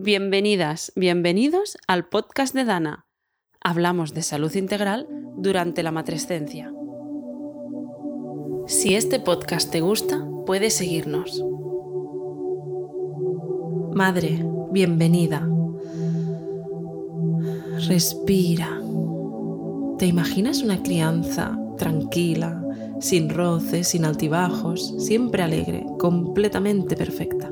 Bienvenidas, bienvenidos al podcast de Dana. Hablamos de salud integral durante la matrescencia. Si este podcast te gusta, puedes seguirnos. Madre, bienvenida. Respira. ¿Te imaginas una crianza tranquila, sin roces, sin altibajos, siempre alegre, completamente perfecta?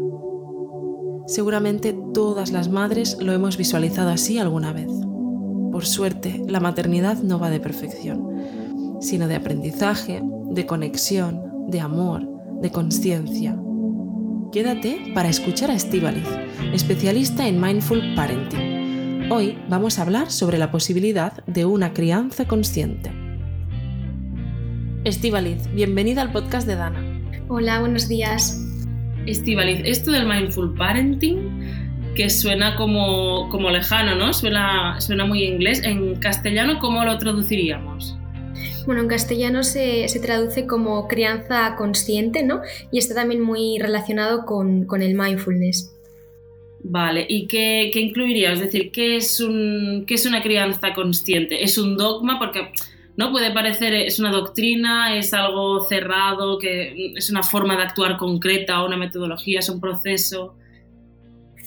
Seguramente todas las madres lo hemos visualizado así alguna vez. Por suerte, la maternidad no va de perfección, sino de aprendizaje, de conexión, de amor, de conciencia. Quédate para escuchar a Estivaliz, especialista en Mindful Parenting. Hoy vamos a hablar sobre la posibilidad de una crianza consciente. Estivaliz, bienvenida al podcast de Dana. Hola, buenos días. Estivaliz, esto del mindful parenting, que suena como, como lejano, ¿no? Suena, suena muy inglés. En castellano, ¿cómo lo traduciríamos? Bueno, en castellano se, se, traduce como crianza consciente, ¿no? Y está también muy relacionado con, con el mindfulness. Vale, ¿y qué, qué, incluiría? Es decir, ¿qué es, un, ¿qué es una crianza consciente? ¿Es un dogma? Porque ¿no? Puede parecer, es una doctrina, es algo cerrado, que es una forma de actuar concreta, una metodología, es un proceso.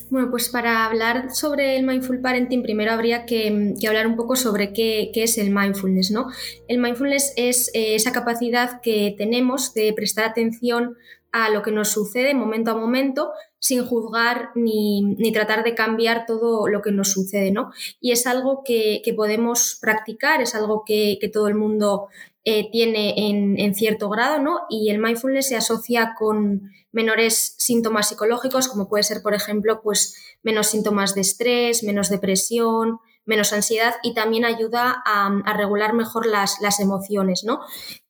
Bueno, pues para hablar sobre el mindful parenting, primero habría que, hablar un poco sobre qué, qué, es el mindfulness, ¿no? El mindfulness es eh, esa capacidad que tenemos de prestar atención a lo que nos sucede momento a momento sin juzgar ni, tratar de cambiar todo lo que nos sucede, ¿no? Y es algo que, podemos practicar, es algo que, todo el mundo eh, tiene en, cierto grado, ¿no? Y el mindfulness se asocia con menores síntomas psicológicos, como puede ser, por ejemplo, pues menos síntomas de estrés, menos depresión, menos ansiedad y también ayuda a, regular mejor las, emociones, ¿no?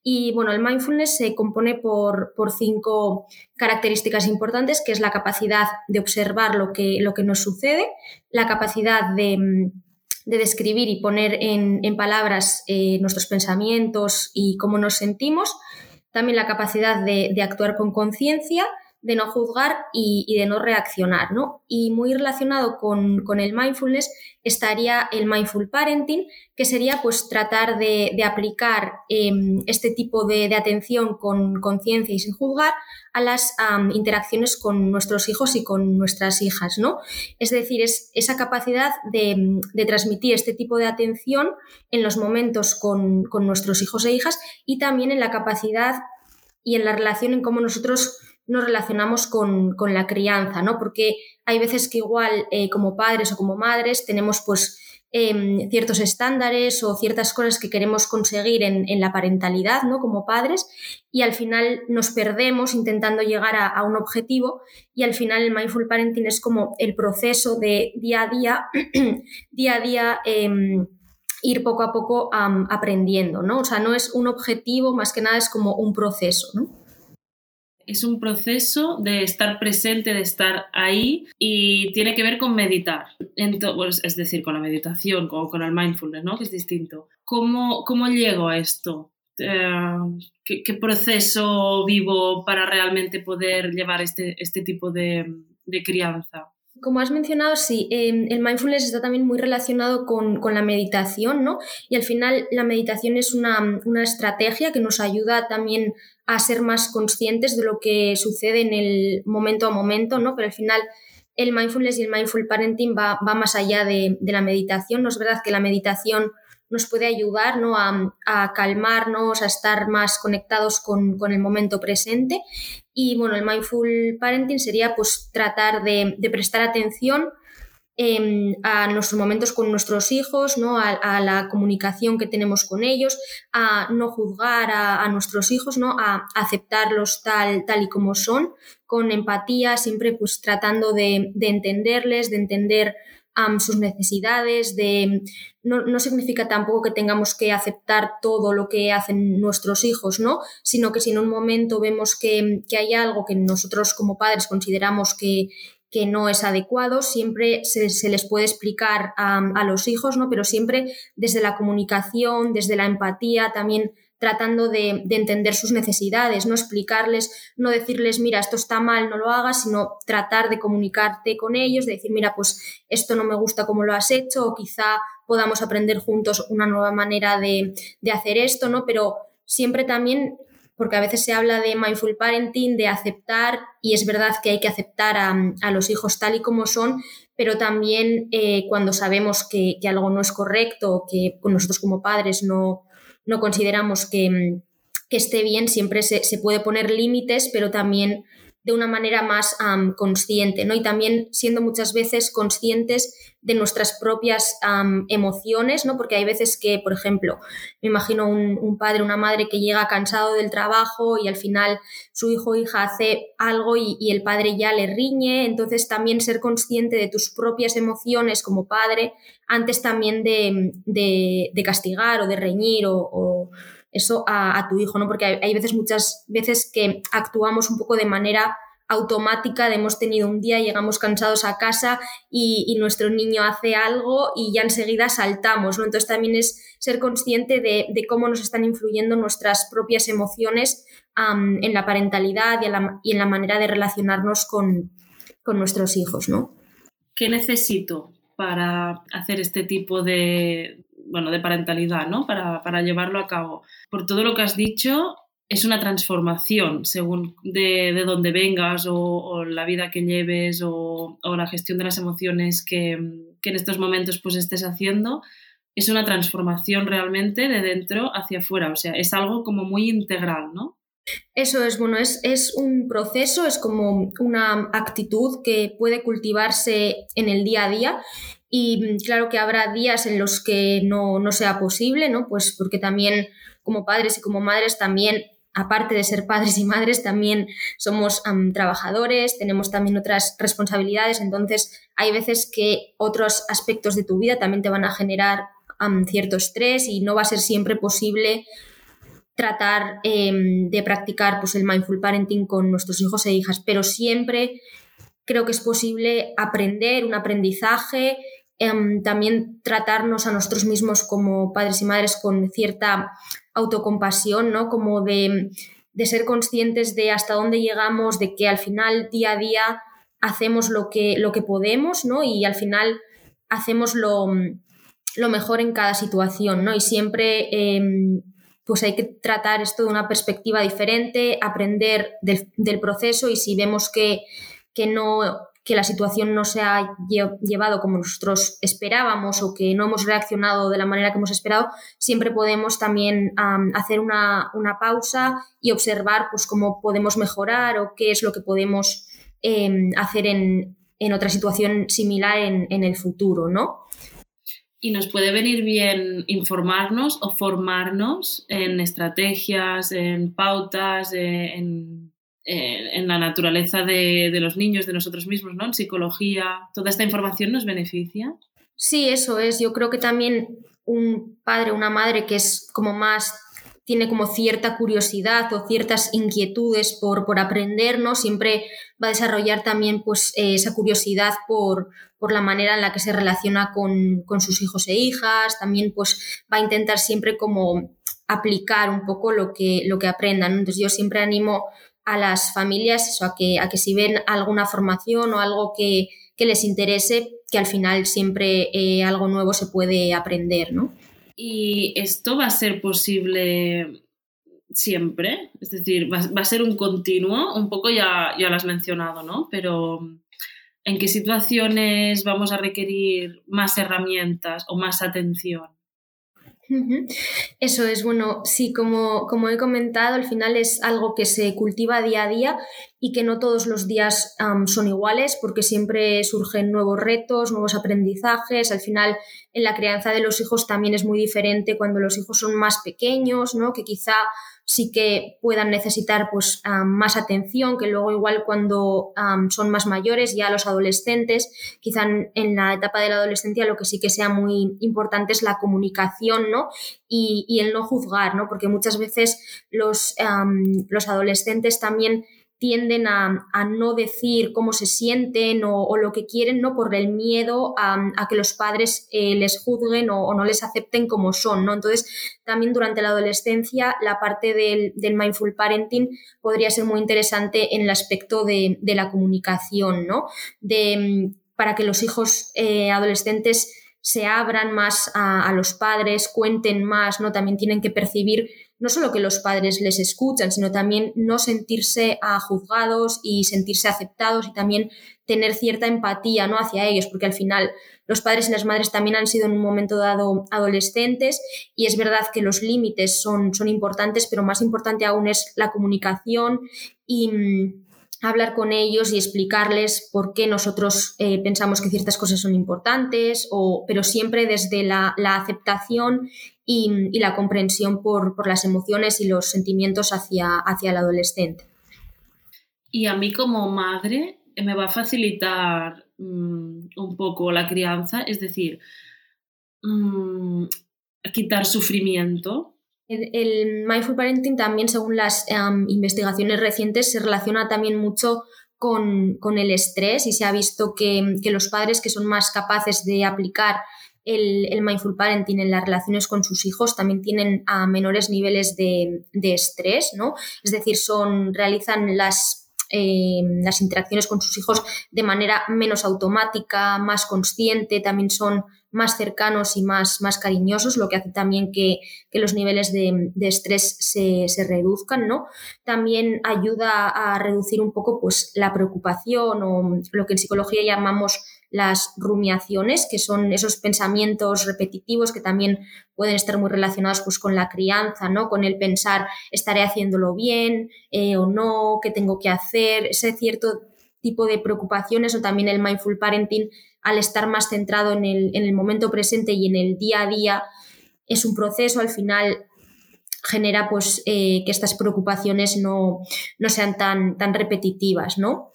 Y bueno, el mindfulness se compone por, cinco características importantes, que es la capacidad de observar lo que, lo que nos sucede, la capacidad de, de describir y poner en, en palabras eh, nuestros pensamientos y cómo nos sentimos, también la capacidad de, de actuar con conciencia, de no juzgar y, de no reaccionar, ¿no? Y muy relacionado con, el mindfulness estaría el mindful parenting, que sería pues tratar de, aplicar em, este tipo de, atención con conciencia y sin juzgar a las interacciones con nuestros hijos y con nuestras hijas, ¿no? Es decir, es esa capacidad de, transmitir este tipo de atención en los momentos con, con nuestros hijos e hijas y también en la capacidad y en la relación en cómo nosotros nos relacionamos con, la crianza, ¿no? Porque hay veces que igual eh, como padres o como madres tenemos pues em, ciertos estándares o ciertas cosas que queremos conseguir en, la parentalidad, ¿no? Como padres y al final nos perdemos intentando llegar a, un objetivo y al final el mindful parenting es como el proceso de día a día, día a día em, ir poco a poco aprendiendo, ¿no? O sea, no es un objetivo, más que nada es como un proceso, ¿no? Es un proceso de estar presente, de estar ahí y tiene que ver con meditar. Pues, es decir, con la meditación, con, con el mindfulness, ¿no? Que es distinto. ¿Cómo, cómo llego a esto? Eh, ¿qué, proceso vivo para realmente poder llevar este, este tipo de crianza? Como has mencionado, sí, em, el mindfulness está también muy relacionado con, con, la meditación, ¿no? Y al final la meditación es una, una, estrategia que nos ayuda también a ser más conscientes de lo que sucede en el momento a momento, ¿no? Pero al final el mindfulness y el mindful parenting va, va más allá de, de, la meditación. No es verdad que la meditación nos puede ayudar ¿no? a, a calmarnos, a estar más conectados con, con, el momento presente. Y bueno, el mindful parenting sería pues tratar de, de prestar atención Em, a nuestros momentos con nuestros hijos, ¿no? A, la comunicación que tenemos con ellos, a no juzgar a, nuestros hijos, ¿no? a aceptarlos tal, tal y como son, con empatía, siempre pues tratando de, entenderles, de entender sus necesidades, de no, no, significa tampoco que tengamos que aceptar todo lo que hacen nuestros hijos, ¿no? Sino que si en un momento vemos que, que hay algo que nosotros como padres consideramos que, que no es adecuado, siempre se, les puede explicar a, los hijos, ¿no? pero siempre desde la comunicación, desde la empatía, también tratando de, entender sus necesidades, no explicarles, no decirles, mira, esto está mal, no lo hagas, sino tratar de comunicarte con ellos, de decir, mira, pues esto no me gusta como lo has hecho, o quizá podamos aprender juntos una nueva manera de, de hacer esto, ¿no? Pero siempre también porque a veces se habla de mindful parenting, de aceptar, y es verdad que hay que aceptar a, los hijos tal y como son, pero también eh, cuando sabemos que, algo no es correcto, que nosotros como padres no, no consideramos que, esté bien, siempre se, se, puede poner límites, pero también de una manera más consciente, ¿no? Y también siendo muchas veces conscientes de nuestras propias emociones, ¿no? Porque hay veces que, por ejemplo, me imagino un, padre, una madre que llega cansado del trabajo y al final su hijo o hija hace algo y, el padre ya le riñe, entonces también ser consciente de tus propias emociones como padre antes también de, castigar o de reñir o eso a, tu hijo, ¿no? Porque hay, veces, muchas veces que actuamos un poco de manera automática de hemos tenido un día, llegamos cansados a casa y, nuestro niño hace algo y ya enseguida saltamos, ¿no? Entonces también es ser consciente de, cómo nos están influyendo nuestras propias emociones en la parentalidad y, en la manera de relacionarnos con, con nuestros hijos, ¿no? ¿Qué necesito para hacer este tipo de, bueno, de parentalidad, ¿no? Para, llevarlo a cabo. Por todo lo que has dicho, es una transformación según de, de dónde vengas o, la vida que lleves o, la gestión de las emociones que, en estos momentos pues estés haciendo. Es una transformación realmente de dentro hacia afuera, o sea, es algo como muy integral, ¿no? Eso es, bueno, es, es, un proceso, es como una actitud que puede cultivarse en el día a día y mm, claro que habrá días en los que no, sea posible, ¿no? Pues porque también como padres y como madres también aparte de ser padres y madres, también somos trabajadores, tenemos también otras responsabilidades, entonces hay veces que otros aspectos de tu vida también te van a generar cierto estrés y no va a ser siempre posible tratar em, de practicar pues, el mindful parenting con nuestros hijos e hijas, pero siempre creo que es posible aprender un aprendizaje Em, también tratarnos a nosotros mismos como padres y madres con cierta autocompasión, ¿no? Como de, ser conscientes de hasta dónde llegamos, de que al final día a día hacemos lo que, lo que podemos, ¿no? Y al final hacemos lo, mejor en cada situación, ¿no? Y siempre em, pues hay que tratar esto de una perspectiva diferente, aprender del, proceso y si vemos que, que no que la situación no se ha llevado como nosotros esperábamos o que no hemos reaccionado de la manera que hemos esperado, siempre podemos también hacer una, pausa y observar pues, cómo podemos mejorar o qué es lo que podemos em, hacer en, otra situación similar en, el futuro, ¿no? Y nos puede venir bien informarnos o formarnos en estrategias, en pautas, eh, en eh, en la naturaleza de, los niños, de nosotros mismos, ¿no? En psicología, ¿toda esta información nos beneficia? Sí, eso es. Yo creo que también un padre, una madre que es como más tiene como cierta curiosidad o ciertas inquietudes por, por aprender, ¿no? Siempre va a desarrollar también pues, eh, esa curiosidad por, por, la manera en la que se relaciona con, con, sus hijos e hijas, también pues va a intentar siempre como aplicar un poco lo que, lo que aprendan. Entonces yo siempre animo a las familias a, que, a que si ven alguna formación o algo que, les interese, que al final siempre eh, algo nuevo se puede aprender, ¿no? ¿Y esto va a ser posible siempre? Es decir, va, a ser un continuo, un poco ya, ya lo has mencionado, ¿no? Pero ¿en qué situaciones vamos a requerir más herramientas o más atención? Eso es, bueno, sí, como, como he comentado, al final es algo que se cultiva día a día y que no todos los días son iguales porque siempre surgen nuevos retos, nuevos aprendizajes. Al final, en la crianza de los hijos también es muy diferente cuando los hijos son más pequeños, ¿no? que quizá sí que puedan necesitar pues, más atención, que luego igual cuando son más mayores, ya los adolescentes, quizá en, la etapa de la adolescencia lo que sí que sea muy importante es la comunicación ¿no? y, el no juzgar, ¿no? porque muchas veces los, los adolescentes también tienden a, no decir cómo se sienten o, lo que quieren, ¿no? Por el miedo a, que los padres eh, les juzguen o, no les acepten como son, ¿no? Entonces, también durante la adolescencia, la parte del, mindful parenting podría ser muy interesante en el aspecto de, la comunicación, ¿no? De, mm, para que los hijos eh, adolescentes se abran más a, los padres, cuenten más, ¿no? También tienen que percibir no solo que los padres les escuchan, sino también no sentirse ah, juzgados y sentirse aceptados y también tener cierta empatía ¿no? hacia ellos, porque al final los padres y las madres también han sido en un momento dado adolescentes y es verdad que los límites son, son importantes, pero más importante aún es la comunicación y mm, hablar con ellos y explicarles por qué nosotros eh, pensamos que ciertas cosas son importantes, o, pero siempre desde la, aceptación y, la comprensión por, las emociones y los sentimientos hacia, hacia el adolescente. Y a mí como madre eh, me va a facilitar mm, un poco la crianza, es decir, mm, quitar sufrimiento el, mindful parenting también, según las em, investigaciones recientes, se relaciona también mucho con, el estrés y se ha visto que, los padres que son más capaces de aplicar el, mindful parenting en las relaciones con sus hijos también tienen a menores niveles de, estrés, ¿no? Es decir, son, realizan las, em, las interacciones con sus hijos de manera menos automática, más consciente, también son más cercanos y más, más cariñosos, lo que hace también que, los niveles de, estrés se, reduzcan, ¿no? También ayuda a reducir un poco pues, la preocupación o lo que en psicología llamamos las rumiaciones, que son esos pensamientos repetitivos que también pueden estar muy relacionados pues, con la crianza, ¿no? Con el pensar, estaré haciéndolo bien eh, o no, qué tengo que hacer, ese cierto tipo de preocupaciones o también el mindful parenting al estar más centrado en el, momento presente y en el día a día, es un proceso, al final genera pues eh, que estas preocupaciones no, sean tan, tan repetitivas, ¿no?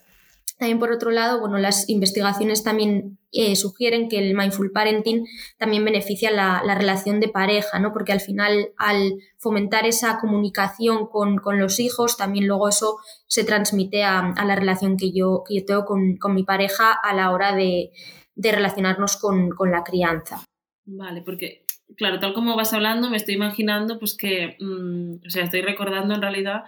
También por otro lado, bueno, las investigaciones también eh, sugieren que el mindful parenting también beneficia la, relación de pareja, ¿no? Porque al final, al fomentar esa comunicación con, los hijos, también luego eso se transmite a, la relación que yo, que yo tengo con, mi pareja a la hora de, relacionarnos con, la crianza. Vale, porque, claro, tal como vas hablando, me estoy imaginando, pues que, mm, o sea, estoy recordando en realidad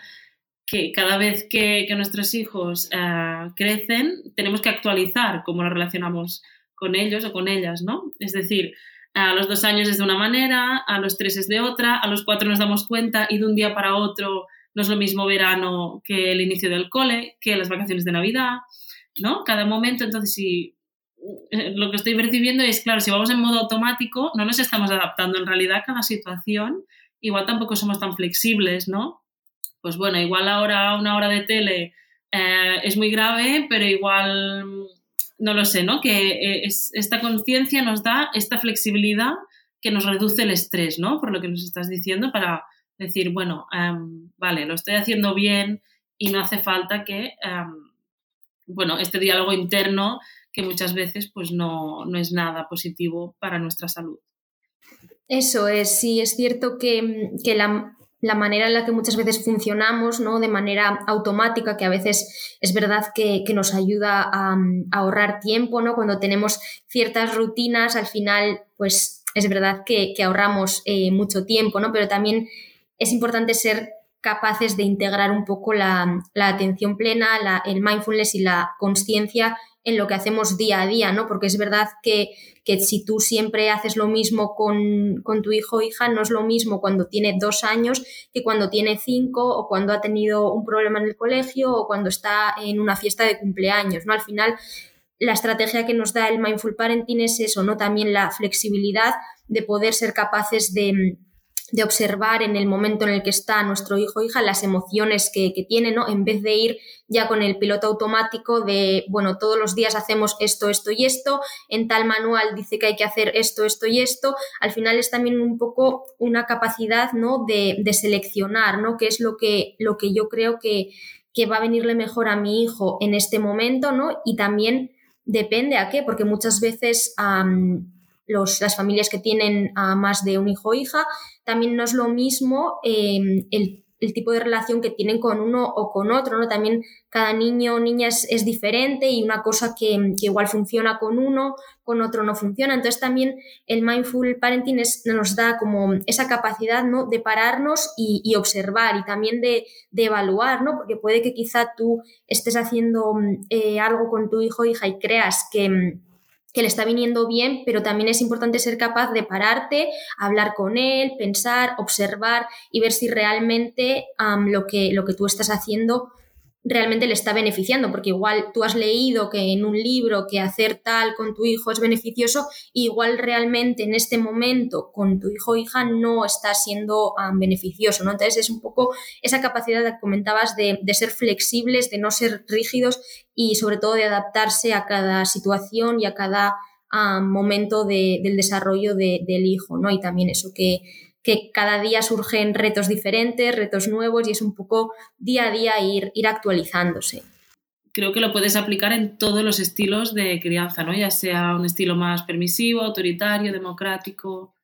que cada vez que, nuestros hijos eh, crecen, tenemos que actualizar cómo nos relacionamos con ellos o con ellas, ¿no? Es decir, a los dos años es de una manera, a los tres es de otra, a los cuatro nos damos cuenta y de un día para otro no es lo mismo verano que el inicio del cole, que las vacaciones de Navidad, ¿no? Cada momento, entonces, si eh, lo que estoy percibiendo es, claro, si vamos en modo automático, no nos estamos adaptando en realidad a cada situación, igual tampoco somos tan flexibles, ¿no? Pues bueno, igual ahora una hora de tele eh, es muy grave, pero igual no lo sé, ¿no? Que eh, es, esta conciencia nos da esta flexibilidad que nos reduce el estrés, ¿no? Por lo que nos estás diciendo, para decir, bueno, em, vale, lo estoy haciendo bien y no hace falta que, em, bueno, este diálogo interno que muchas veces pues no, no es nada positivo para nuestra salud. Eso es, sí, es cierto que, que la, la manera en la que muchas veces funcionamos, ¿no? De manera automática, que a veces es verdad que, nos ayuda a, ahorrar tiempo, ¿no? Cuando tenemos ciertas rutinas, al final, pues es verdad que, ahorramos eh, mucho tiempo, ¿no? Pero también es importante ser capaces de integrar un poco la, atención plena, el mindfulness y la conciencia en lo que hacemos día a día, ¿no? Porque es verdad que, si tú siempre haces lo mismo con, tu hijo o hija, no es lo mismo cuando tiene dos años que cuando tiene cinco o cuando ha tenido un problema en el colegio o cuando está en una fiesta de cumpleaños, ¿no? Al final, la estrategia que nos da el Mindful Parenting es eso, ¿no? También la flexibilidad de poder ser capaces de de observar en el momento en el que está nuestro hijo o hija las emociones que, tiene, ¿no? En vez de ir ya con el piloto automático de, bueno, todos los días hacemos esto, esto y esto, en tal manual dice que hay que hacer esto, esto y esto, al final es también un poco una capacidad, ¿no? De, seleccionar, ¿no? Que es lo que, lo que yo creo que, que va a venirle mejor a mi hijo en este momento, ¿no? Y también depende a qué, porque muchas veces las familias que tienen a más de un hijo o hija, también no es lo mismo el el tipo de relación que tienen con uno o con otro, ¿no? También cada niño o niña es, diferente y una cosa que, igual funciona con uno, con otro no funciona. Entonces también el mindful parenting nos da como esa capacidad, ¿no? De pararnos y, observar y también de, evaluar, ¿no? Porque puede que quizá tú estés haciendo eh, algo con tu hijo o hija y creas que que le está viniendo bien, pero también es importante ser capaz de pararte, hablar con él, pensar, observar y ver si realmente lo, que, lo que tú estás haciendo realmente le está beneficiando, porque igual tú has leído que en un libro que hacer tal con tu hijo es beneficioso, igual realmente en este momento con tu hijo o hija no está siendo beneficioso, ¿no? Entonces es un poco esa capacidad que comentabas de, ser flexibles, de no ser rígidos y sobre todo de adaptarse a cada situación y a cada momento del desarrollo del hijo, ¿no? Y también eso que que cada día surgen retos diferentes, retos nuevos y es un poco día a día ir, ir actualizándose. Creo que lo puedes aplicar en todos los estilos de crianza, ¿no? Ya sea un estilo más permisivo, autoritario, democrático.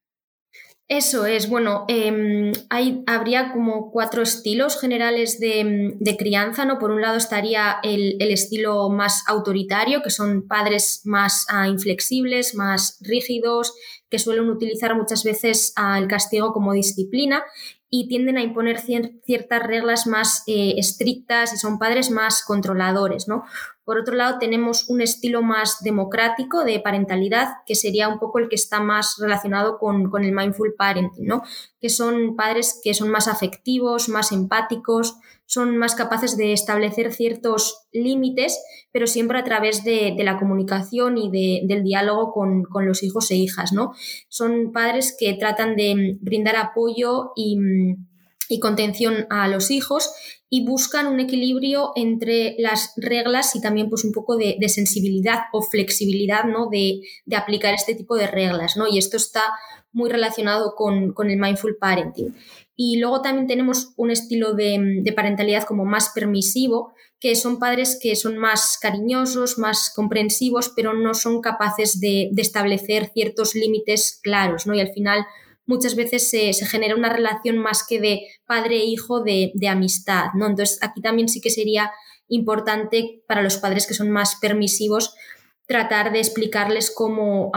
Eso es, bueno, em, hay, habría como cuatro estilos generales de, crianza, ¿no? Por un lado estaría el, estilo más autoritario, que son padres más ah, inflexibles, más rígidos, que suelen utilizar muchas veces el castigo como disciplina y tienden a imponer ciertas reglas más eh, estrictas y son padres más controladores. ¿no? Por otro lado, tenemos un estilo más democrático de parentalidad, que sería un poco el que está más relacionado con, con el mindful parenting, ¿no? que son padres que son más afectivos, más empáticos, son más capaces de establecer ciertos límites, pero siempre a través de, la comunicación y del diálogo con, los hijos e hijas, ¿no? Son padres que tratan de brindar apoyo y, contención a los hijos y buscan un equilibrio entre las reglas y también pues un poco de, sensibilidad o flexibilidad ¿no? de, aplicar este tipo de reglas. ¿no? Y esto está muy relacionado con, con el mindful parenting. Y luego también tenemos un estilo de, parentalidad como más permisivo, que son padres que son más cariñosos, más comprensivos, pero no son capaces de, establecer ciertos límites claros, ¿no? Y al final muchas veces se, genera una relación más que de padre-hijo e de, amistad, ¿no? Entonces aquí también sí que sería importante para los padres que son más permisivos tratar de explicarles cómo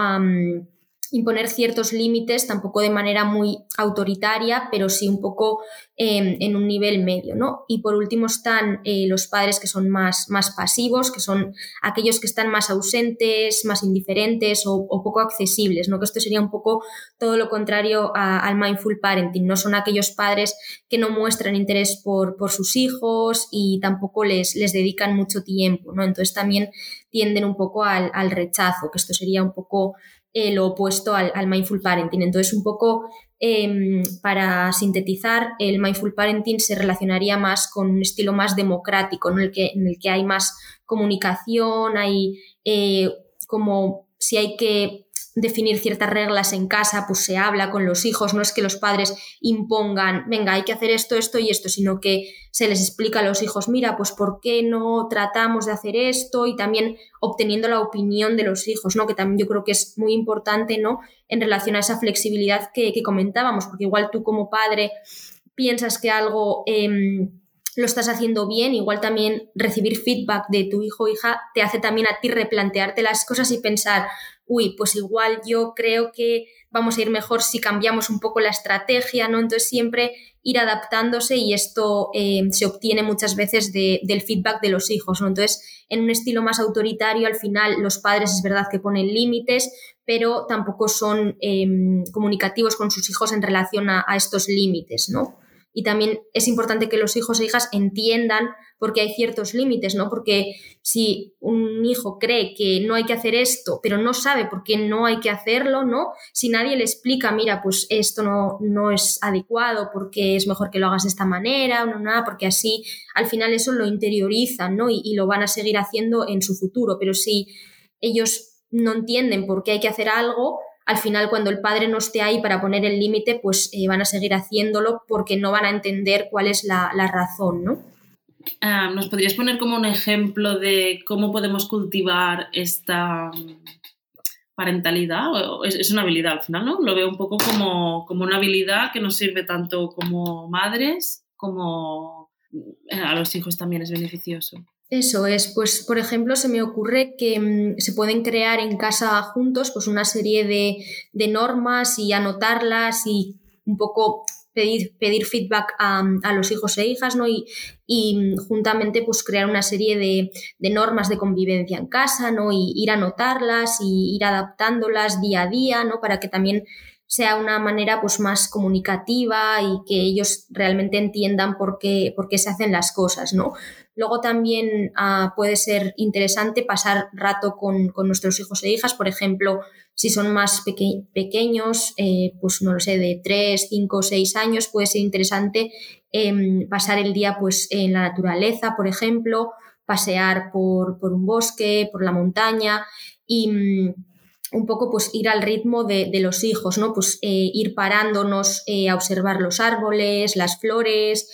imponer ciertos límites, tampoco de manera muy autoritaria, pero sí un poco em, en un nivel medio, ¿no? Y por último están eh, los padres que son más, más pasivos, que son aquellos que están más ausentes, más indiferentes o, poco accesibles, ¿no? Que esto sería un poco todo lo contrario al mindful parenting, no son aquellos padres que no muestran interés por, sus hijos y tampoco les, les dedican mucho tiempo, ¿no? Entonces también tienden un poco al, al rechazo, que esto sería un poco eh, lo opuesto al, mindful parenting. Entonces, un poco em, para sintetizar, el mindful parenting se relacionaría más con un estilo más democrático, en, el que, en el que hay más comunicación, hay eh, como si hay que definir ciertas reglas en casa, pues se habla con los hijos, no es que los padres impongan, venga, hay que hacer esto, esto y esto, sino que se les explica a los hijos, mira, pues por qué no tratamos de hacer esto y también obteniendo la opinión de los hijos, ¿no? Que también yo creo que es muy importante, ¿no? En relación a esa flexibilidad que, comentábamos, porque igual tú como padre piensas que algo... Em, lo estás haciendo bien, igual también recibir feedback de tu hijo o hija te hace también a ti replantearte las cosas y pensar, uy, pues igual yo creo que vamos a ir mejor si cambiamos un poco la estrategia, ¿no? Entonces siempre ir adaptándose y esto eh, se obtiene muchas veces del feedback de los hijos, ¿no? Entonces, en un estilo más autoritario, al final los padres es verdad que ponen límites, pero tampoco son em, comunicativos con sus hijos en relación a, a estos límites, ¿no? Y también es importante que los hijos e hijas entiendan porque hay ciertos límites, ¿no? Porque si un hijo cree que no hay que hacer esto, pero no sabe por qué no hay que hacerlo, ¿no? Si nadie le explica, mira, pues esto no, no es adecuado, porque es mejor que lo hagas de esta manera, no, nada, porque así al final eso lo interiorizan, ¿no? Y, y lo van a seguir haciendo en su futuro. Pero si ellos no entienden por qué hay que hacer algo, al final cuando el padre no esté ahí para poner el límite, pues eh, van a seguir haciéndolo porque no van a entender cuál es la, razón, ¿no? Ah, ¿Nos podrías poner como un ejemplo de cómo podemos cultivar esta parentalidad? Es, una habilidad al final, ¿no? Lo veo un poco como, como una habilidad que nos sirve tanto como madres como eh, a los hijos también es beneficioso. Eso es, pues por ejemplo se me ocurre que mm, se pueden crear en casa juntos pues una serie de, normas y anotarlas y un poco pedir, pedir feedback a, los hijos e hijas, ¿no? Y, y mm, juntamente pues crear una serie de, de, normas de convivencia en casa, ¿no? Y ir a anotarlas y ir adaptándolas día a día, ¿no? Para que también sea una manera pues más comunicativa y que ellos realmente entiendan por qué, por qué se hacen las cosas, ¿no? Luego también ah, puede ser interesante pasar rato con, nuestros hijos e hijas, por ejemplo, si son más pequeños, eh, pues no lo sé, de 3, 5, 6 años, puede ser interesante em, pasar el día pues en la naturaleza, por ejemplo, pasear por, por un bosque, por la montaña y mm, un poco pues ir al ritmo de, los hijos, ¿no? Pues eh, ir parándonos eh, a observar los árboles, las flores,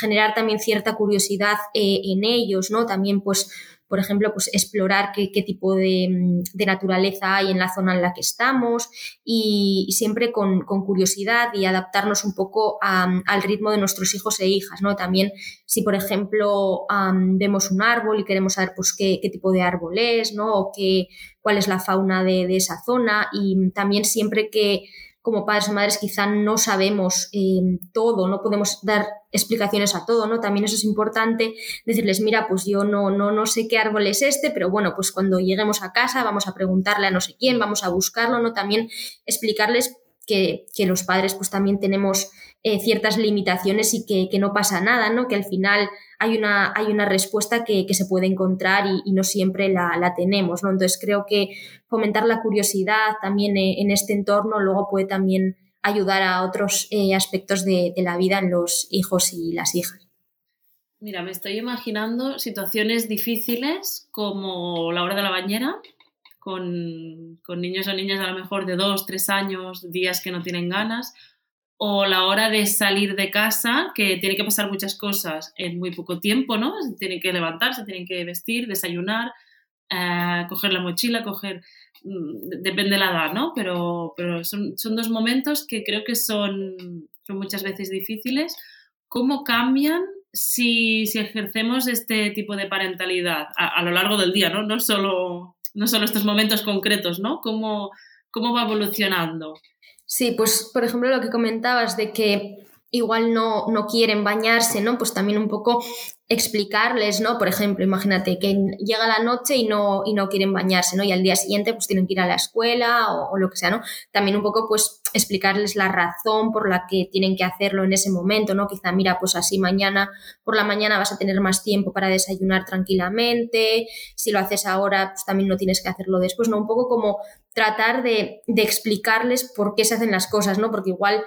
generar también cierta curiosidad eh, en ellos, ¿no? También pues por ejemplo, pues explorar qué, tipo de, naturaleza hay en la zona en la que estamos y, siempre con, curiosidad y adaptarnos un poco al ritmo de nuestros hijos e hijas, ¿no? También si, por ejemplo, vemos un árbol y queremos saber pues, qué, tipo de árbol es, ¿no? O qué, cuál es la fauna de, de esa zona y también siempre que como padres o madres quizá no sabemos eh, todo, no podemos dar explicaciones a todo, ¿no? También eso es importante, decirles, mira, pues yo no, no, no sé qué árbol es este, pero bueno, pues cuando lleguemos a casa vamos a preguntarle a no sé quién, vamos a buscarlo, ¿no? También explicarles que, los padres pues también tenemos eh, ciertas limitaciones y que, que, no pasa nada, ¿no? Que al final hay una, hay una respuesta que, que se puede encontrar y, no siempre la, la, tenemos, ¿no? Entonces creo que fomentar la curiosidad también eh, en este entorno luego puede también ayudar a otros eh, aspectos de, de la vida en los hijos y las hijas. Mira, me estoy imaginando situaciones difíciles como la hora de la bañera, con, con, niños o niñas a lo mejor de dos, tres años, días que no tienen ganas, o la hora de salir de casa, que tiene que pasar muchas cosas en muy poco tiempo, ¿no? Se tienen que levantarse, tienen que vestir, desayunar, eh, coger la mochila, coger... Mm, depende de la edad, ¿no? Pero, pero son, son, dos momentos que creo que son, son muchas veces difíciles. ¿Cómo cambian si, si ejercemos este tipo de parentalidad a, lo largo del día, ¿no? No solo, no solo estos momentos concretos, ¿no? ¿Cómo, cómo va evolucionando? Sí, pues por ejemplo lo que comentabas de que igual no, no quieren bañarse, ¿no? Pues también un poco explicarles, ¿no? Por ejemplo, imagínate que llega la noche y no, y no quieren bañarse, ¿no? Y al día siguiente pues tienen que ir a la escuela o, lo que sea, ¿no? También un poco pues explicarles la razón por la que tienen que hacerlo en ese momento, ¿no? Quizá, mira, pues así mañana, por la mañana vas a tener más tiempo para desayunar tranquilamente, si lo haces ahora, pues también no tienes que hacerlo después, ¿no? Un poco como tratar de, de explicarles por qué se hacen las cosas, ¿no? Porque igual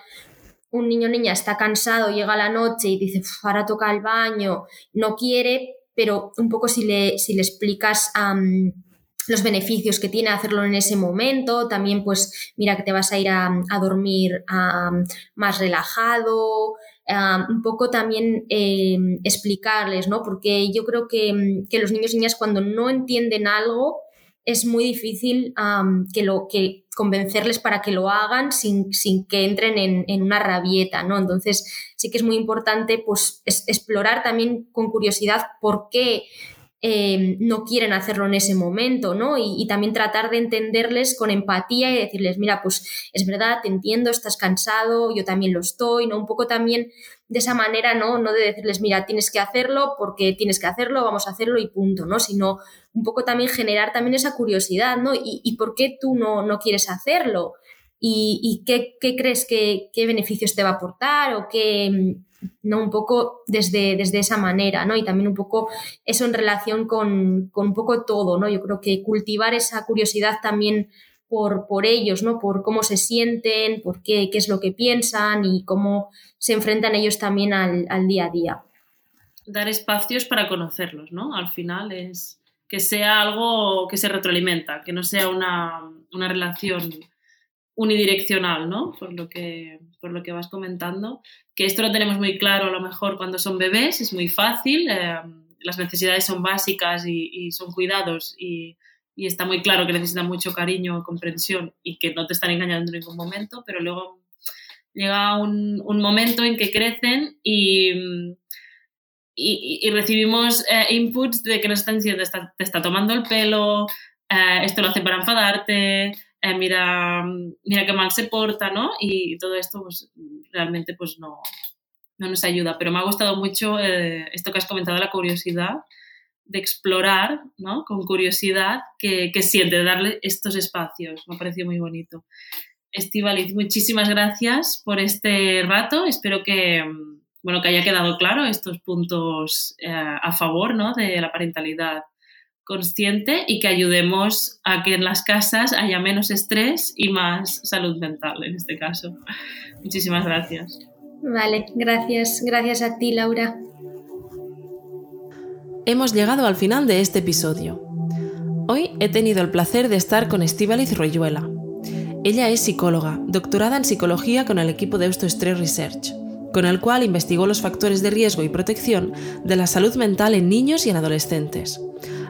un niño o niña está cansado, llega la noche y dice, ahora toca el baño, no quiere, pero un poco si le, si le explicas los beneficios que tiene hacerlo en ese momento, también pues mira que te vas a ir a, dormir más relajado, un poco también em, explicarles, ¿no? Porque yo creo que, que los niños y niñas cuando no entienden algo, es muy difícil que lo, que convencerles para que lo hagan sin, que entren en, una rabieta, ¿no? Entonces sí que es muy importante pues, explorar también con curiosidad por qué eh, no quieren hacerlo en ese momento, ¿no? Y, también tratar de entenderles con empatía y decirles, mira, pues es verdad, te entiendo, estás cansado, yo también lo estoy, ¿no? Un poco también de esa manera, ¿no? No de decirles, mira, tienes que hacerlo porque tienes que hacerlo, vamos a hacerlo y punto, ¿no? Sino un poco también generar también esa curiosidad, ¿no? ¿Y, por qué tú no, no quieres hacerlo? ¿Y, qué, qué, crees que qué beneficios te va a aportar o qué ¿no? Un poco desde, desde esa manera, ¿no? Y también un poco eso en relación con, un poco todo, ¿no? Yo creo que cultivar esa curiosidad también por, por ellos, ¿no? Por cómo se sienten, por qué, qué es lo que piensan y cómo se enfrentan ellos también al, día a día. Dar espacios para conocerlos, ¿no? Al final es que sea algo que se retroalimenta, que no sea una, una relación unidireccional, ¿no? Por lo que, por lo que vas comentando, que esto lo tenemos muy claro a lo mejor cuando son bebés, es muy fácil, eh, las necesidades son básicas y, son cuidados y, está muy claro que necesitan mucho cariño, comprensión y que no te están engañando en ningún momento, pero luego llega un, un momento en que crecen y, y, recibimos eh, inputs de que nos están diciendo, te está tomando el pelo, eh, esto lo hace para enfadarte, eh, mira, mira qué mal se porta, ¿no? Y todo esto pues realmente pues no, no nos ayuda. Pero me ha gustado mucho esto que has comentado, la curiosidad de explorar, ¿no? Con curiosidad, que, siente, darle estos espacios. Me ha parecido muy bonito. Estivaliz, muchísimas gracias por este rato. Espero que, bueno, que haya quedado claro estos puntos eh, a favor ¿no? de la parentalidad consciente y que ayudemos a que en las casas haya menos estrés y más salud mental en este caso. Muchísimas gracias. Vale, gracias. Gracias a ti, Laura. Hemos llegado al final de este episodio. Hoy he tenido el placer de estar con Estíbaliz Royuela. Ella es psicóloga, doctorada en psicología con el equipo de Eusto Stress Research, con el cual investigó los factores de riesgo y protección de la salud mental en niños y en adolescentes.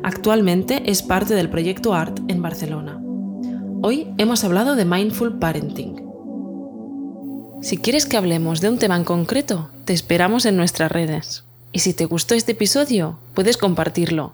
Actualmente es parte del proyecto ART en Barcelona. Hoy hemos hablado de Mindful Parenting. Si quieres que hablemos de un tema en concreto, te esperamos en nuestras redes. Y si te gustó este episodio, puedes compartirlo